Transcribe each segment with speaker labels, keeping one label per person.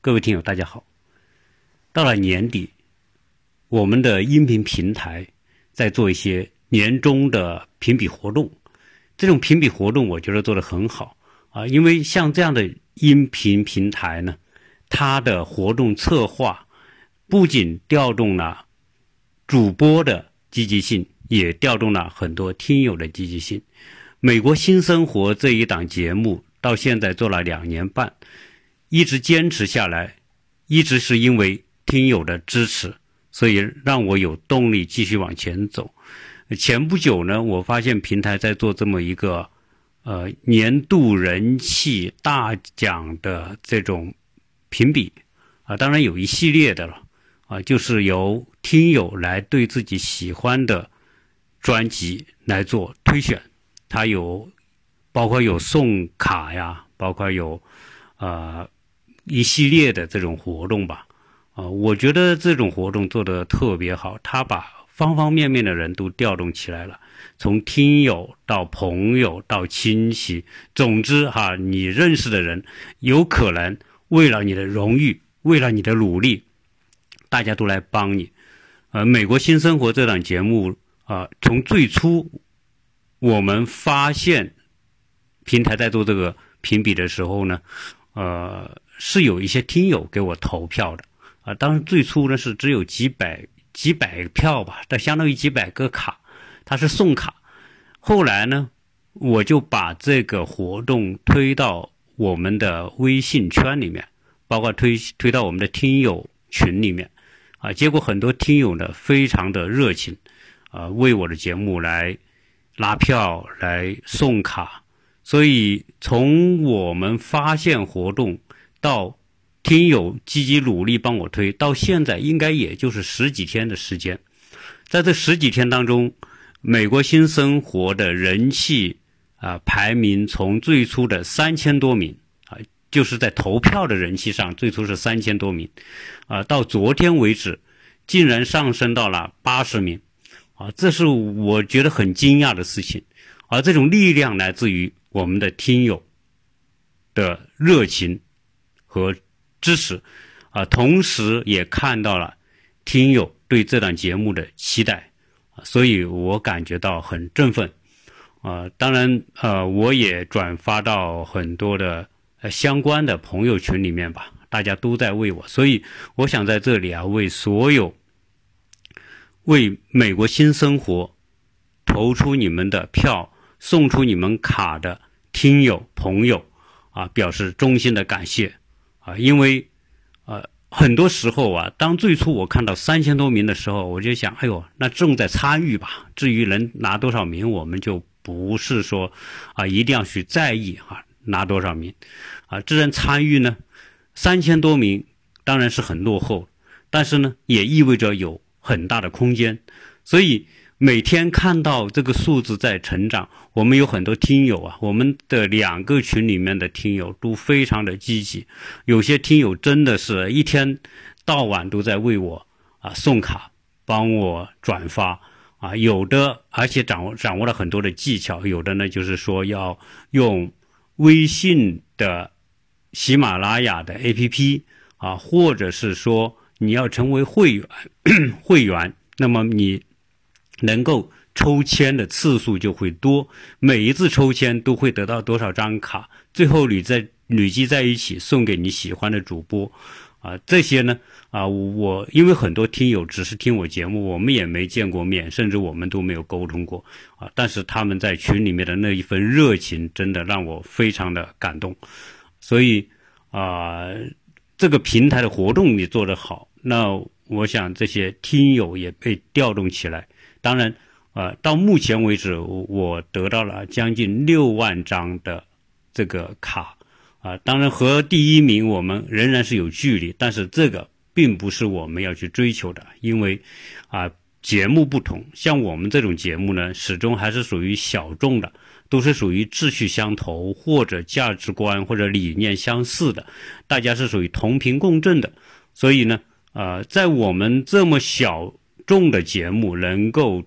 Speaker 1: 各位听友，大家好。到了年底，我们的音频平台在做一些年终的评比活动。这种评比活动，我觉得做得很好啊，因为像这样的音频平台呢，它的活动策划不仅调动了主播的积极性，也调动了很多听友的积极性。美国新生活这一档节目到现在做了两年半，一直坚持下来，一直是因为听友的支持，所以让我有动力继续往前走。前不久呢，我发现平台在做这么一个呃年度人气大奖的这种评比啊，当然有一系列的了啊，就是由听友来对自己喜欢的专辑来做推选。它有，包括有送卡呀，包括有，呃，一系列的这种活动吧，啊，我觉得这种活动做得特别好，他把方方面面的人都调动起来了，从听友到朋友到亲戚，总之哈，你认识的人，有可能为了你的荣誉，为了你的努力，大家都来帮你，呃，美国新生活这档节目啊，从最初。我们发现平台在做这个评比的时候呢，呃，是有一些听友给我投票的啊。当时最初呢是只有几百几百票吧，但相当于几百个卡，它是送卡。后来呢，我就把这个活动推到我们的微信圈里面，包括推推到我们的听友群里面啊。结果很多听友呢非常的热情啊，为我的节目来。拉票来送卡，所以从我们发现活动到听友积极努力帮我推，到现在应该也就是十几天的时间。在这十几天当中，美国新生活的人气啊排名从最初的三千多名啊，就是在投票的人气上，最初是三千多名，啊，到昨天为止，竟然上升到了八十名。啊，这是我觉得很惊讶的事情，而这种力量来自于我们的听友的热情和支持，啊，同时也看到了听友对这档节目的期待，所以我感觉到很振奋，啊，当然，呃，我也转发到很多的相关的朋友群里面吧，大家都在为我，所以我想在这里啊，为所有。为美国新生活投出你们的票、送出你们卡的听友朋友啊，表示衷心的感谢。啊！因为呃，很多时候啊，当最初我看到三千多名的时候，我就想，哎呦，那重在参与吧。至于能拿多少名，我们就不是说啊，一定要去在意哈，拿多少名啊。自然参与呢，三千多名当然是很落后，但是呢，也意味着有。很大的空间，所以每天看到这个数字在成长，我们有很多听友啊，我们的两个群里面的听友都非常的积极，有些听友真的是一天到晚都在为我啊送卡，帮我转发啊，有的而且掌握掌握了很多的技巧，有的呢就是说要用微信的喜马拉雅的 APP 啊，或者是说。你要成为会员，会员，那么你能够抽签的次数就会多，每一次抽签都会得到多少张卡，最后你再累积在一起送给你喜欢的主播，啊，这些呢，啊，我因为很多听友只是听我节目，我们也没见过面，甚至我们都没有沟通过，啊，但是他们在群里面的那一份热情，真的让我非常的感动，所以啊，这个平台的活动你做得好。那我想这些听友也被调动起来。当然，呃，到目前为止，我得到了将近六万张的这个卡，啊，当然和第一名我们仍然是有距离，但是这个并不是我们要去追求的，因为啊，节目不同，像我们这种节目呢，始终还是属于小众的，都是属于志趣相投或者价值观或者理念相似的，大家是属于同频共振的，所以呢。呃，在我们这么小众的节目能够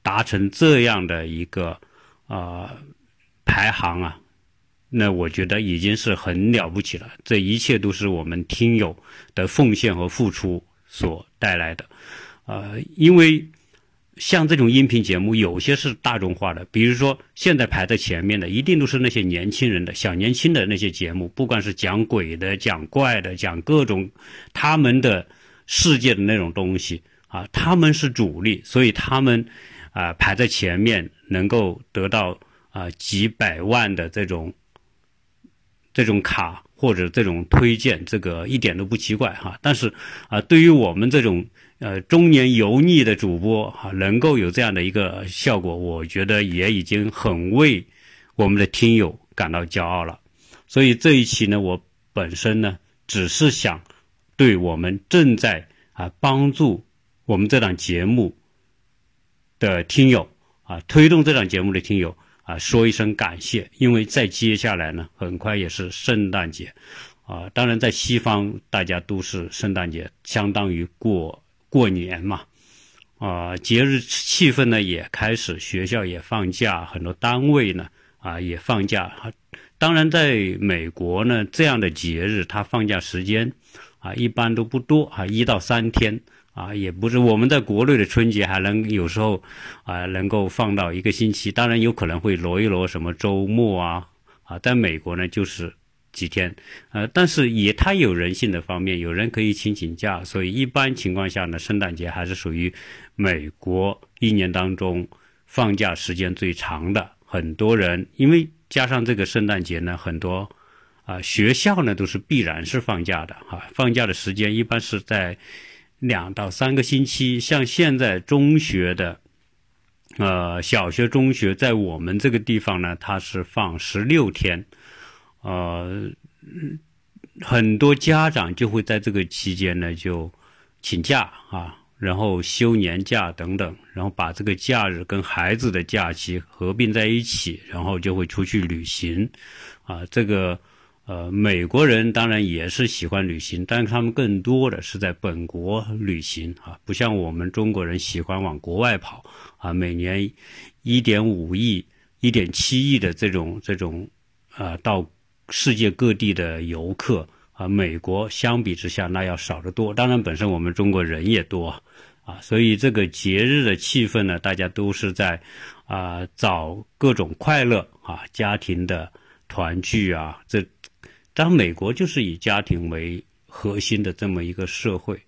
Speaker 1: 达成这样的一个呃排行啊，那我觉得已经是很了不起了。这一切都是我们听友的奉献和付出所带来的。呃，因为像这种音频节目，有些是大众化的，比如说现在排在前面的，一定都是那些年轻人的小年轻的那些节目，不管是讲鬼的、讲怪的、讲各种他们的世界的那种东西啊，他们是主力，所以他们啊排在前面，能够得到啊几百万的这种。这种卡或者这种推荐，这个一点都不奇怪哈。但是啊，对于我们这种呃中年油腻的主播哈，能够有这样的一个效果，我觉得也已经很为我们的听友感到骄傲了。所以这一期呢，我本身呢，只是想对我们正在啊帮助我们这档节目的听友啊，推动这档节目的听友。啊，说一声感谢，因为在接下来呢，很快也是圣诞节，啊，当然在西方大家都是圣诞节，相当于过过年嘛，啊，节日气氛呢也开始，学校也放假，很多单位呢啊也放假，当然在美国呢这样的节日，它放假时间啊一般都不多啊，一到三天。啊，也不是我们在国内的春节还能有时候啊，能够放到一个星期，当然有可能会挪一挪什么周末啊啊，在美国呢就是几天，呃，但是也它有人性的方面，有人可以请请假，所以一般情况下呢，圣诞节还是属于美国一年当中放假时间最长的。很多人因为加上这个圣诞节呢，很多啊学校呢都是必然是放假的哈，放假的时间一般是在。两到三个星期，像现在中学的，呃，小学、中学，在我们这个地方呢，它是放十六天，呃，很多家长就会在这个期间呢就请假啊，然后休年假等等，然后把这个假日跟孩子的假期合并在一起，然后就会出去旅行，啊，这个。呃，美国人当然也是喜欢旅行，但是他们更多的是在本国旅行啊，不像我们中国人喜欢往国外跑啊。每年一点五亿、一点七亿的这种这种啊，到世界各地的游客啊，美国相比之下那要少得多。当然，本身我们中国人也多啊，所以这个节日的气氛呢，大家都是在啊找各种快乐啊，家庭的团聚啊，这。当美国就是以家庭为核心的这么一个社会，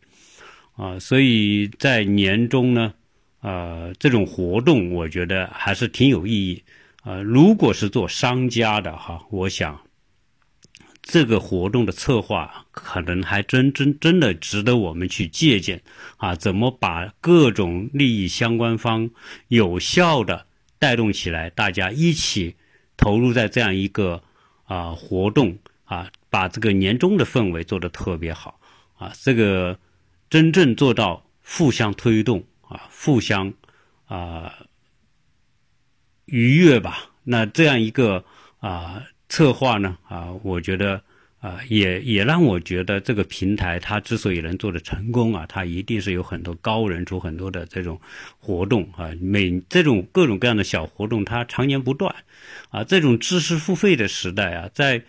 Speaker 1: 啊，所以在年终呢，啊，这种活动我觉得还是挺有意义，啊，如果是做商家的哈，我想这个活动的策划可能还真真真的值得我们去借鉴，啊，怎么把各种利益相关方有效的带动起来，大家一起投入在这样一个啊活动。啊，把这个年终的氛围做得特别好，啊，这个真正做到互相推动啊，互相啊愉悦吧。那这样一个啊策划呢，啊，我觉得啊也也让我觉得这个平台它之所以能做得成功啊，它一定是有很多高人出很多的这种活动啊，每这种各种各样的小活动它常年不断，啊，这种知识付费的时代啊，在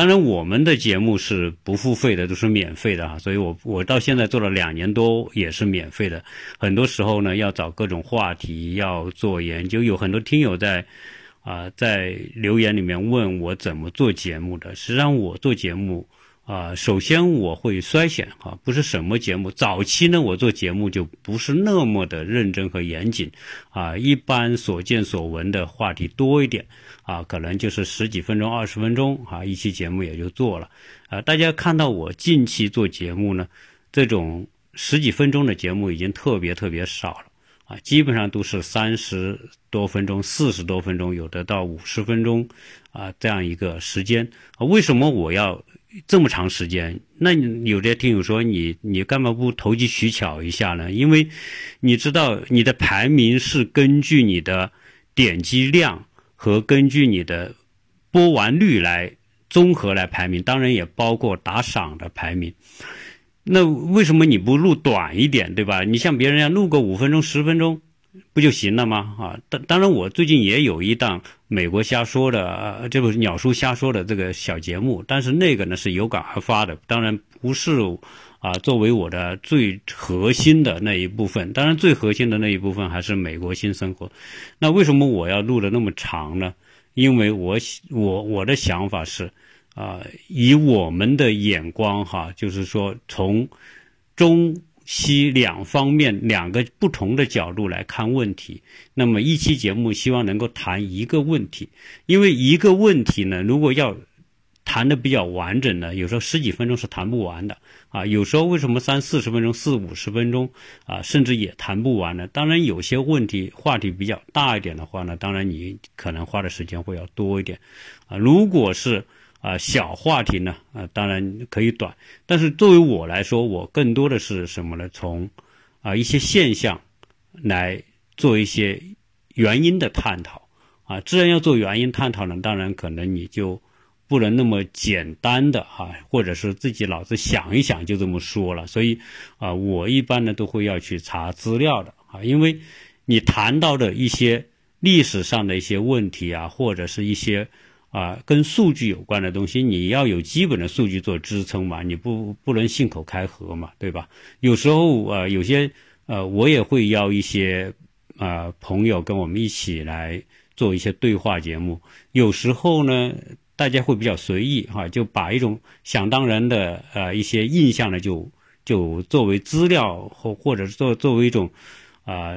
Speaker 1: 当然，我们的节目是不付费的，都是免费的啊。所以我我到现在做了两年多，也是免费的。很多时候呢，要找各种话题，要做研究。有很多听友在啊，在留言里面问我怎么做节目的。实际上，我做节目。啊，首先我会筛选啊，不是什么节目。早期呢，我做节目就不是那么的认真和严谨，啊，一般所见所闻的话题多一点，啊，可能就是十几分钟、二十分钟，啊，一期节目也就做了。啊，大家看到我近期做节目呢，这种十几分钟的节目已经特别特别少了，啊，基本上都是三十多分钟、四十多分钟，有的到五十分钟，啊，这样一个时间。啊，为什么我要？这么长时间，那有的听友说你你干嘛不投机取巧一下呢？因为你知道你的排名是根据你的点击量和根据你的播完率来综合来排名，当然也包括打赏的排名。那为什么你不录短一点，对吧？你像别人一样录个五分钟、十分钟不就行了吗？啊，当当然，我最近也有一档美国瞎说的，呃，这不是鸟叔瞎说的这个小节目，但是那个呢是有感而发的，当然不是啊，作为我的最核心的那一部分。当然，最核心的那一部分还是美国新生活。那为什么我要录的那么长呢？因为我我我的想法是，啊，以我们的眼光哈，就是说从中。西两方面两个不同的角度来看问题，那么一期节目希望能够谈一个问题，因为一个问题呢，如果要谈的比较完整呢，有时候十几分钟是谈不完的啊。有时候为什么三四十分钟、四五十分钟啊，甚至也谈不完呢？当然，有些问题话题比较大一点的话呢，当然你可能花的时间会要多一点啊。如果是啊，小话题呢，啊，当然可以短，但是作为我来说，我更多的是什么呢？从啊一些现象来做一些原因的探讨。啊，既然要做原因探讨呢，当然可能你就不能那么简单的啊，或者是自己脑子想一想就这么说了。所以啊，我一般呢都会要去查资料的啊，因为你谈到的一些历史上的一些问题啊，或者是一些。啊，跟数据有关的东西，你要有基本的数据做支撑嘛，你不不能信口开河嘛，对吧？有时候呃，有些呃，我也会邀一些啊朋友跟我们一起来做一些对话节目。有时候呢，大家会比较随意哈，就把一种想当然的呃一些印象呢，就就作为资料或或者作作为一种啊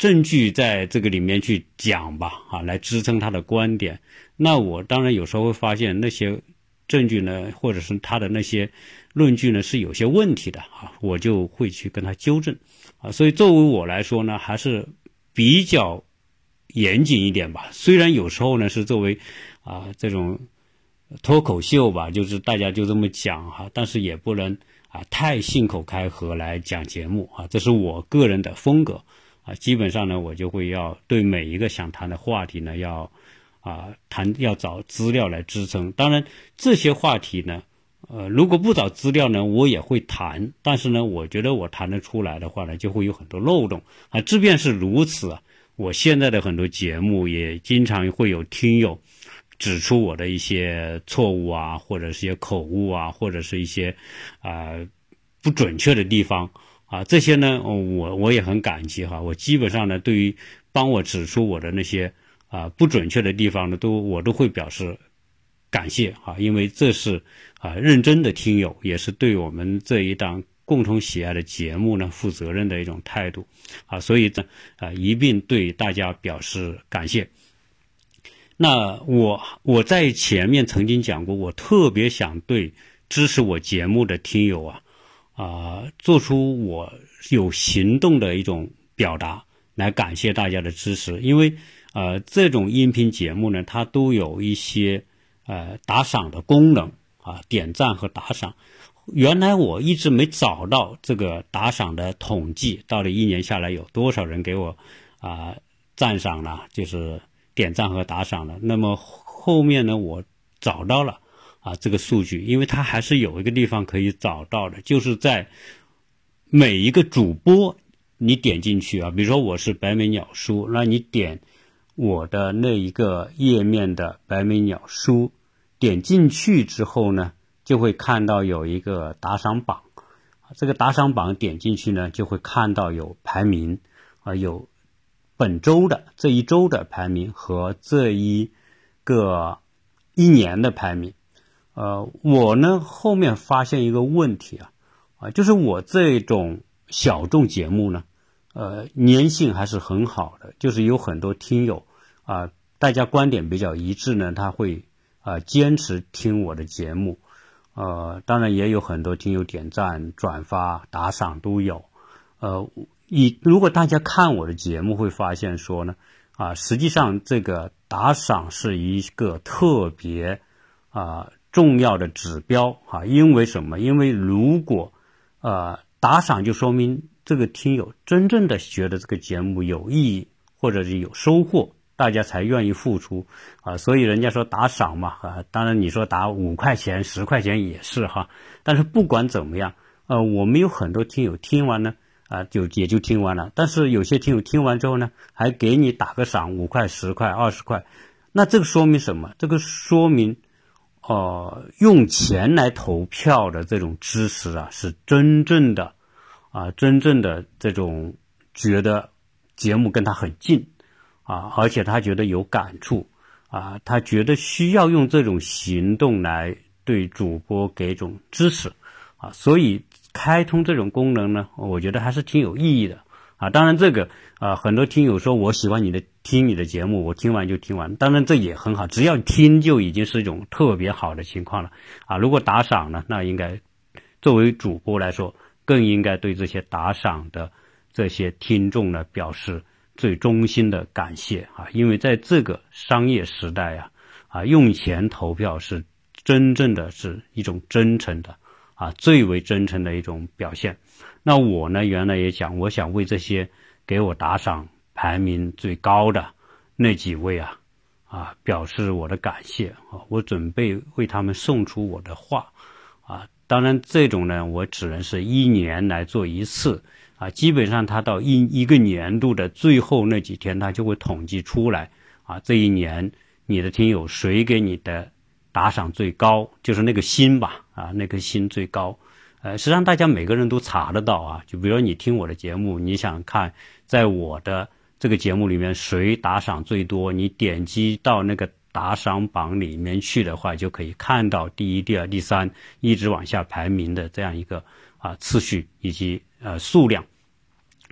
Speaker 1: 证据在这个里面去讲吧，啊，来支撑他的观点。那我当然有时候会发现那些证据呢，或者是他的那些论据呢是有些问题的啊，我就会去跟他纠正啊。所以作为我来说呢，还是比较严谨一点吧。虽然有时候呢是作为啊这种脱口秀吧，就是大家就这么讲哈，但是也不能啊太信口开河来讲节目啊。这是我个人的风格啊。基本上呢，我就会要对每一个想谈的话题呢要。啊，谈要找资料来支撑。当然，这些话题呢，呃，如果不找资料呢，我也会谈。但是呢，我觉得我谈得出来的话呢，就会有很多漏洞啊。即便是如此，我现在的很多节目也经常会有听友指出我的一些错误啊，或者是一些口误啊，或者是一些啊不准确的地方啊。这些呢，我我也很感激哈。我基本上呢，对于帮我指出我的那些。啊，不准确的地方呢，都我都会表示感谢啊，因为这是啊认真的听友，也是对我们这一档共同喜爱的节目呢负责任的一种态度啊，所以呢啊一并对大家表示感谢。那我我在前面曾经讲过，我特别想对支持我节目的听友啊啊做出我有行动的一种表达，来感谢大家的支持，因为。呃，这种音频节目呢，它都有一些呃打赏的功能啊，点赞和打赏。原来我一直没找到这个打赏的统计，到底一年下来有多少人给我啊赞赏了，就是点赞和打赏了。那么后面呢，我找到了啊这个数据，因为它还是有一个地方可以找到的，就是在每一个主播你点进去啊，比如说我是白眉鸟叔，那你点。我的那一个页面的白眉鸟叔，点进去之后呢，就会看到有一个打赏榜，这个打赏榜点进去呢，就会看到有排名，啊，有本周的这一周的排名和这一个一年的排名。呃，我呢后面发现一个问题啊，啊，就是我这种小众节目呢，呃，粘性还是很好的，就是有很多听友。啊，大家观点比较一致呢，他会啊坚持听我的节目，呃，当然也有很多听友点赞、转发、打赏都有，呃，以如果大家看我的节目会发现说呢，啊，实际上这个打赏是一个特别啊重要的指标啊，因为什么？因为如果呃打赏就说明这个听友真正的觉得这个节目有意义，或者是有收获。大家才愿意付出啊，所以人家说打赏嘛啊，当然你说打五块钱、十块钱也是哈，但是不管怎么样，呃，我们有很多听友听完呢，啊，就也就听完了。但是有些听友听完之后呢，还给你打个赏，五块、十块、二十块。那这个说明什么？这个说明，哦，用钱来投票的这种支持啊，是真正的，啊，真正的这种觉得节目跟他很近，啊，而且他觉得有感触，啊，他觉得需要用这种行动来对主播给种支持，啊，所以开通这种功能呢，我觉得还是挺有意义的。啊，当然这个啊，很多听友说我喜欢你的听你的节目，我听完就听完。当然这也很好，只要听就已经是一种特别好的情况了。啊，如果打赏呢，那应该作为主播来说，更应该对这些打赏的这些听众呢表示最衷心的感谢啊，因为在这个商业时代呀，啊，用钱投票是真正的是一种真诚的啊，最为真诚的一种表现。那我呢？原来也想，我想为这些给我打赏排名最高的那几位啊，啊，表示我的感谢啊！我准备为他们送出我的话啊。当然，这种呢，我只能是一年来做一次啊。基本上，他到一一个年度的最后那几天，他就会统计出来啊。这一年你的听友谁给你的打赏最高，就是那个心吧啊，那颗心最高。呃，实际上大家每个人都查得到啊。就比如你听我的节目，你想看在我的这个节目里面谁打赏最多，你点击到那个打赏榜里面去的话，就可以看到第一、第二、第三一直往下排名的这样一个啊次序以及呃数量。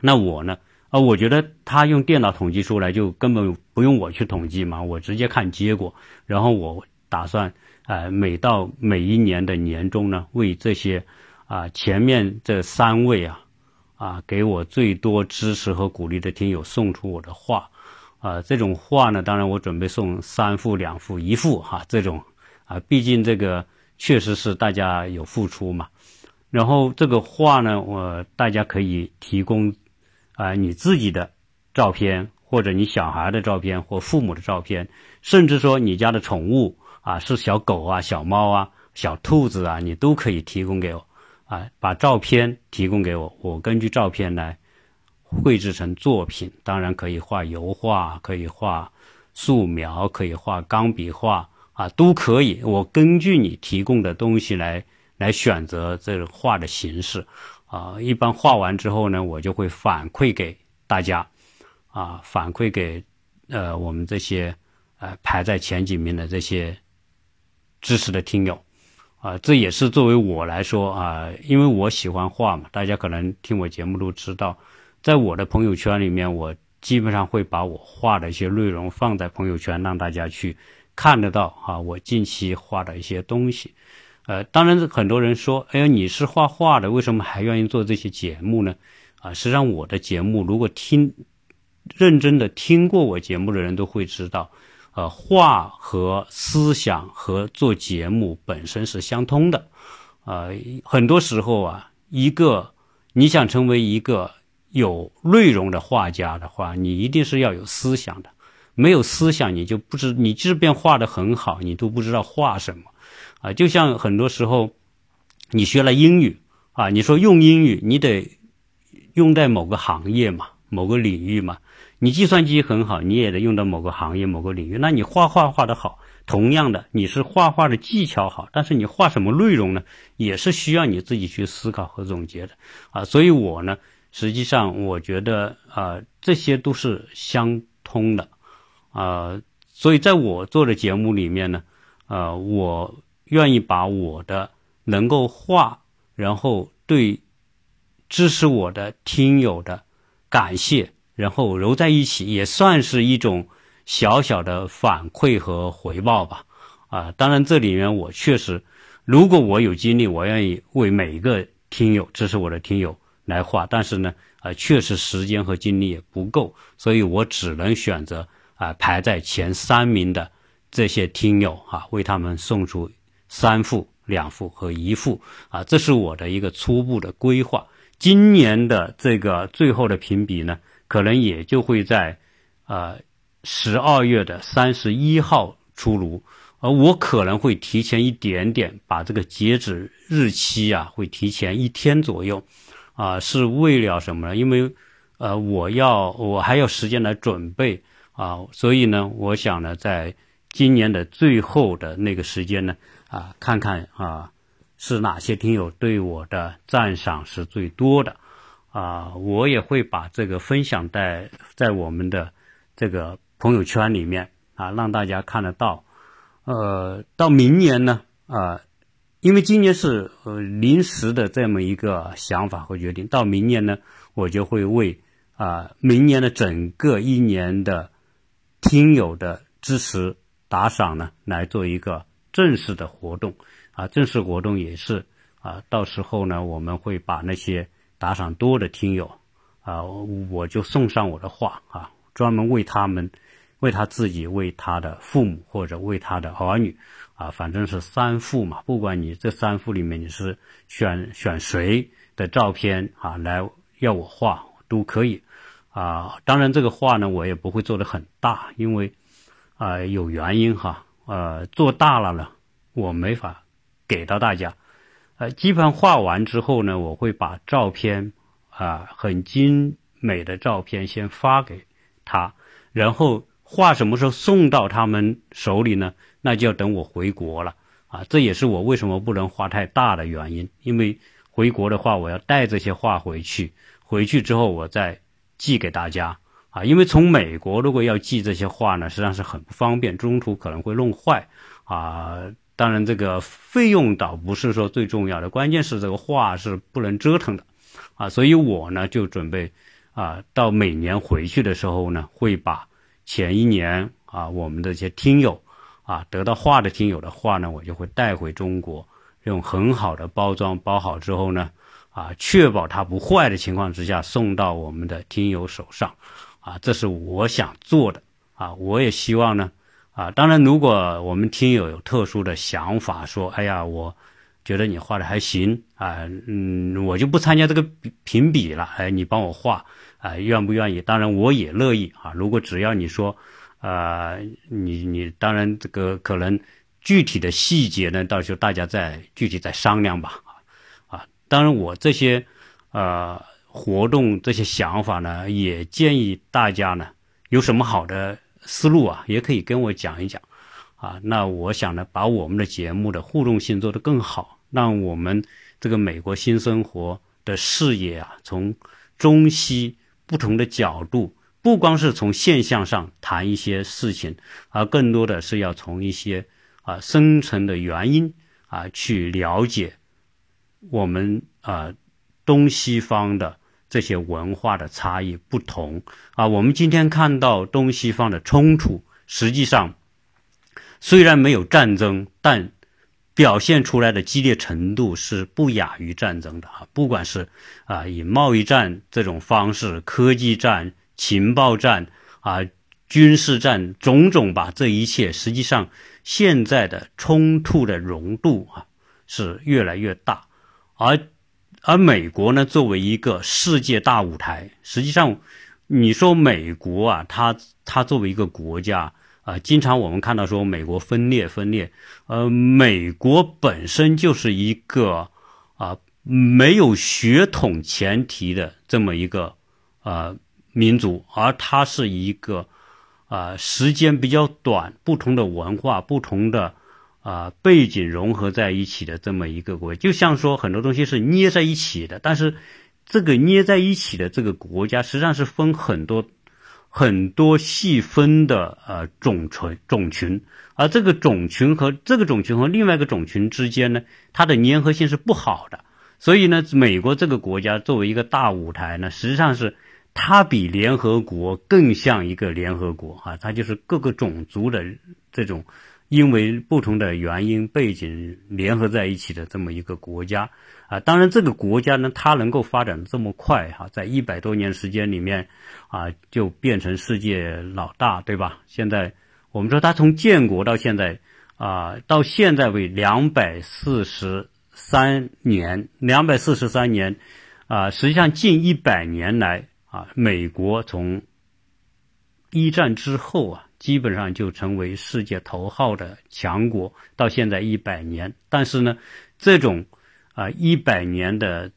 Speaker 1: 那我呢啊，我觉得他用电脑统计出来，就根本不用我去统计嘛，我直接看结果。然后我打算呃，每到每一年的年终呢，为这些。啊，前面这三位啊，啊，给我最多支持和鼓励的听友送出我的画，啊，这种画呢，当然我准备送三副、两副、一副哈，这种啊，毕竟这个确实是大家有付出嘛。然后这个画呢，我大家可以提供啊，你自己的照片，或者你小孩的照片，或父母的照片，甚至说你家的宠物啊，是小狗啊、小猫啊、小兔子啊，你都可以提供给我。啊，把照片提供给我，我根据照片来绘制成作品。当然可以画油画，可以画素描，可以画钢笔画啊，都可以。我根据你提供的东西来来选择这个画的形式啊。一般画完之后呢，我就会反馈给大家啊，反馈给呃我们这些呃排在前几名的这些支持的听友。啊，这也是作为我来说啊，因为我喜欢画嘛，大家可能听我节目都知道，在我的朋友圈里面，我基本上会把我画的一些内容放在朋友圈，让大家去看得到啊，我近期画的一些东西。呃，当然很多人说，哎呀，你是画画的，为什么还愿意做这些节目呢？啊，实际上我的节目，如果听认真的听过我节目的人都会知道。呃，画和思想和做节目本身是相通的，呃，很多时候啊，一个你想成为一个有内容的画家的话，你一定是要有思想的，没有思想，你就不知你即便画的很好，你都不知道画什么，啊，就像很多时候你学了英语啊，你说用英语，你得用在某个行业嘛，某个领域嘛。你计算机很好，你也得用到某个行业、某个领域。那你画画画得好，同样的，你是画画的技巧好，但是你画什么内容呢？也是需要你自己去思考和总结的啊。所以我呢，实际上我觉得啊，这些都是相通的啊。所以在我做的节目里面呢，呃，我愿意把我的能够画，然后对支持我的听友的感谢。然后揉在一起，也算是一种小小的反馈和回报吧。啊，当然这里面我确实，如果我有精力，我愿意为每一个听友，支持我的听友来画。但是呢，啊，确实时间和精力也不够，所以我只能选择啊排在前三名的这些听友啊，为他们送出三副、两副和一副啊，这是我的一个初步的规划。今年的这个最后的评比呢？可能也就会在，呃，十二月的三十一号出炉，而我可能会提前一点点把这个截止日期啊，会提前一天左右，啊，是为了什么呢？因为呃，我要我还要时间来准备。啊，所以呢，我想呢，在今年的最后的那个时间呢，啊，看看啊，是哪些听友对我的赞赏是最多的。啊，我也会把这个分享在在我们的这个朋友圈里面啊，让大家看得到。呃，到明年呢，啊。因为今年是呃临时的这么一个想法和决定，到明年呢，我就会为啊明年的整个一年的听友的支持打赏呢来做一个正式的活动啊，正式活动也是啊，到时候呢我们会把那些打赏多的听友啊，我就送上我的画啊，专门为他们，为他自己，为他的父母或者为他的儿女。啊，反正是三幅嘛，不管你这三幅里面你是选选谁的照片啊，来要我画都可以，啊，当然这个画呢，我也不会做的很大，因为啊有原因哈，呃，做大了呢，我没法给到大家，呃，基本上画完之后呢，我会把照片啊很精美的照片先发给他，然后画什么时候送到他们手里呢？那就要等我回国了啊！这也是我为什么不能画太大的原因。因为回国的话，我要带这些画回去，回去之后我再寄给大家啊。因为从美国如果要寄这些画呢，实际上是很不方便，中途可能会弄坏啊。当然，这个费用倒不是说最重要的，关键是这个画是不能折腾的啊。所以我呢就准备啊，到每年回去的时候呢，会把前一年啊我们的一些听友。啊，得到画的听友的话呢，我就会带回中国，用很好的包装包好之后呢，啊，确保它不坏的情况之下送到我们的听友手上，啊，这是我想做的，啊，我也希望呢，啊，当然如果我们听友有特殊的想法，说，哎呀，我觉得你画的还行，啊，嗯，我就不参加这个评比了，哎，你帮我画，啊，愿不愿意？当然我也乐意，啊，如果只要你说。啊，你你当然这个可能具体的细节呢，到时候大家再具体再商量吧。啊，当然我这些呃活动这些想法呢，也建议大家呢有什么好的思路啊，也可以跟我讲一讲。啊，那我想呢，把我们的节目的互动性做得更好，让我们这个美国新生活的视野啊，从中西不同的角度。不光是从现象上谈一些事情，而更多的是要从一些啊深层的原因啊去了解我们啊东西方的这些文化的差异不同啊。我们今天看到东西方的冲突，实际上虽然没有战争，但表现出来的激烈程度是不亚于战争的啊。不管是啊以贸易战这种方式，科技战。情报战啊，军事战，种种吧，这一切实际上现在的冲突的浓度啊是越来越大，而而美国呢，作为一个世界大舞台，实际上你说美国啊，它它作为一个国家啊，经常我们看到说美国分裂分裂，呃，美国本身就是一个啊没有血统前提的这么一个啊。民族，而它是一个啊时间比较短、不同的文化、不同的啊背景融合在一起的这么一个国家。就像说很多东西是捏在一起的，但是这个捏在一起的这个国家实际上是分很多很多细分的呃种群种群，而这个种群和这个种群和另外一个种群之间呢，它的粘合性是不好的。所以呢，美国这个国家作为一个大舞台呢，实际上是。它比联合国更像一个联合国啊，它就是各个种族的这种因为不同的原因背景联合在一起的这么一个国家啊。当然，这个国家呢，它能够发展这么快哈，在一百多年时间里面啊，就变成世界老大，对吧？现在我们说它从建国到现在啊，到现在为两百四十三年，两百四十三年啊，实际上近一百年来。啊，美国从一战之后啊，基本上就成为世界头号的强国，到现在一百年。但是呢，这种啊一百年的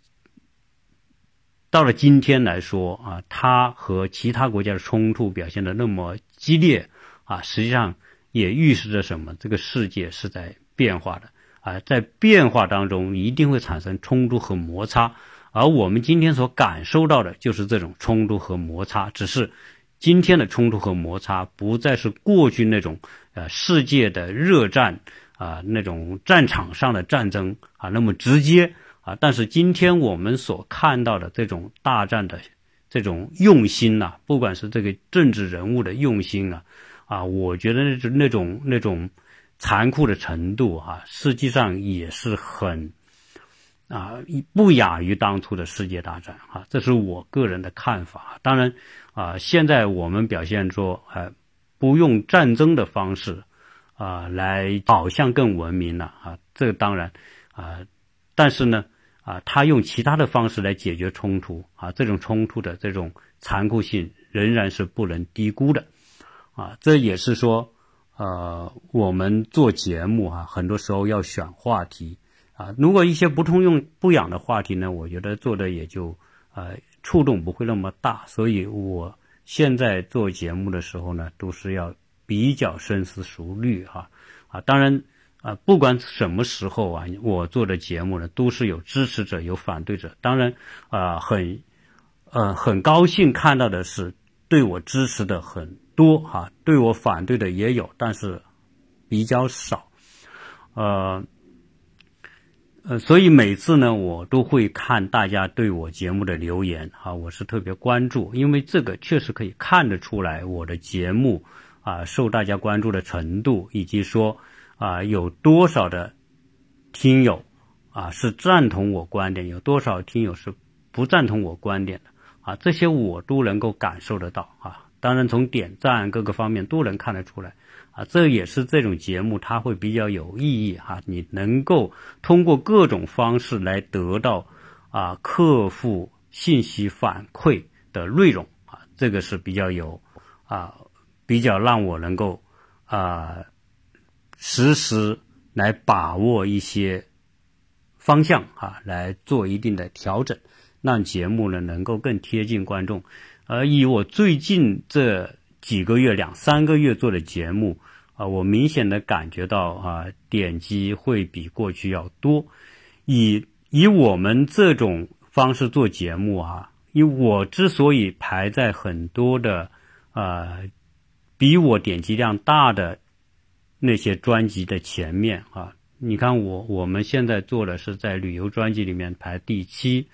Speaker 1: 到了今天来说啊，它和其他国家的冲突表现的那么激烈啊，实际上也预示着什么？这个世界是在变化的啊，在变化当中一定会产生冲突和摩擦，而我们今天所感受到的就是这种冲突和摩擦，只是今天的冲突和摩擦不再是过去那种呃世界的热战啊那种战场上的战争啊那么直接。啊，但是今天我们所看到的这种大战的这种用心呐，不管是这个政治人物的用心啊，啊，我觉得那种那种那种残酷的程度啊，实际上也是很啊不亚于当初的世界大战啊，这是我个人的看法。当然啊，现在我们表现说，呃，不用战争的方式啊来好像更文明了啊，这个当然啊，但是呢。啊，他用其他的方式来解决冲突啊，这种冲突的这种残酷性仍然是不能低估的，啊，这也是说，呃，我们做节目啊，很多时候要选话题啊，如果一些不通用不养的话题呢，我觉得做的也就呃触动不会那么大，所以我现在做节目的时候呢，都是要比较深思熟虑哈，啊，当然。啊，不管什么时候啊，我做的节目呢，都是有支持者，有反对者。当然，啊，很，呃，很高兴看到的是，对我支持的很多哈，对我反对的也有，但是比较少。呃，呃，所以每次呢，我都会看大家对我节目的留言啊，我是特别关注，因为这个确实可以看得出来我的节目啊受大家关注的程度，以及说。啊，有多少的听友啊是赞同我观点？有多少听友是不赞同我观点的？啊，这些我都能够感受得到啊。当然，从点赞各个方面都能看得出来啊。这也是这种节目它会比较有意义哈。你能够通过各种方式来得到啊客户信息反馈的内容啊，这个是比较有啊比较让我能够啊。实时来把握一些方向啊，来做一定的调整，让节目呢能够更贴近观众。而以我最近这几个月、两三个月做的节目啊，我明显的感觉到啊，点击会比过去要多。以以我们这种方式做节目啊，因为我之所以排在很多的啊，比我点击量大的。那些专辑的前面啊，你看我我们现在做的是在旅游专辑里面排第七，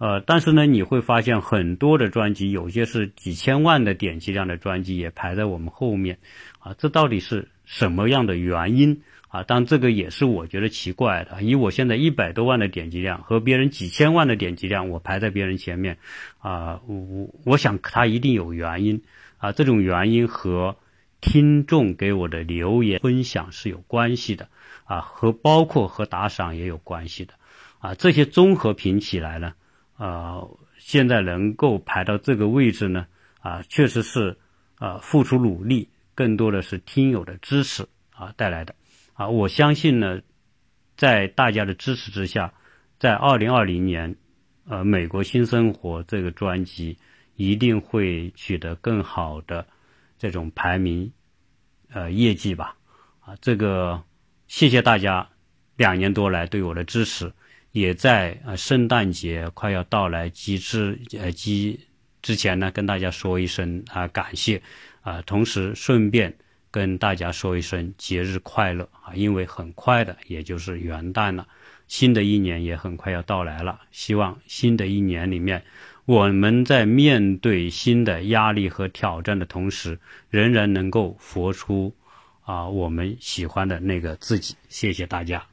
Speaker 1: 呃，但是呢，你会发现很多的专辑，有些是几千万的点击量的专辑也排在我们后面，啊，这到底是什么样的原因啊？但这个也是我觉得奇怪的，以我现在一百多万的点击量和别人几千万的点击量，我排在别人前面，啊，我我想他一定有原因啊，这种原因和。听众给我的留言分享是有关系的，啊，和包括和打赏也有关系的，啊，这些综合评起来呢，啊，现在能够排到这个位置呢，啊，确实是啊，付出努力，更多的是听友的支持啊带来的，啊，我相信呢，在大家的支持之下，在二零二零年，呃，美国新生活这个专辑一定会取得更好的。这种排名，呃，业绩吧，啊，这个谢谢大家两年多来对我的支持，也在呃圣诞节快要到来及之呃及之前呢，跟大家说一声啊感谢啊，同时顺便跟大家说一声节日快乐啊，因为很快的也就是元旦了，新的一年也很快要到来了，希望新的一年里面。我们在面对新的压力和挑战的同时，仍然能够活出啊我们喜欢的那个自己。谢谢大家。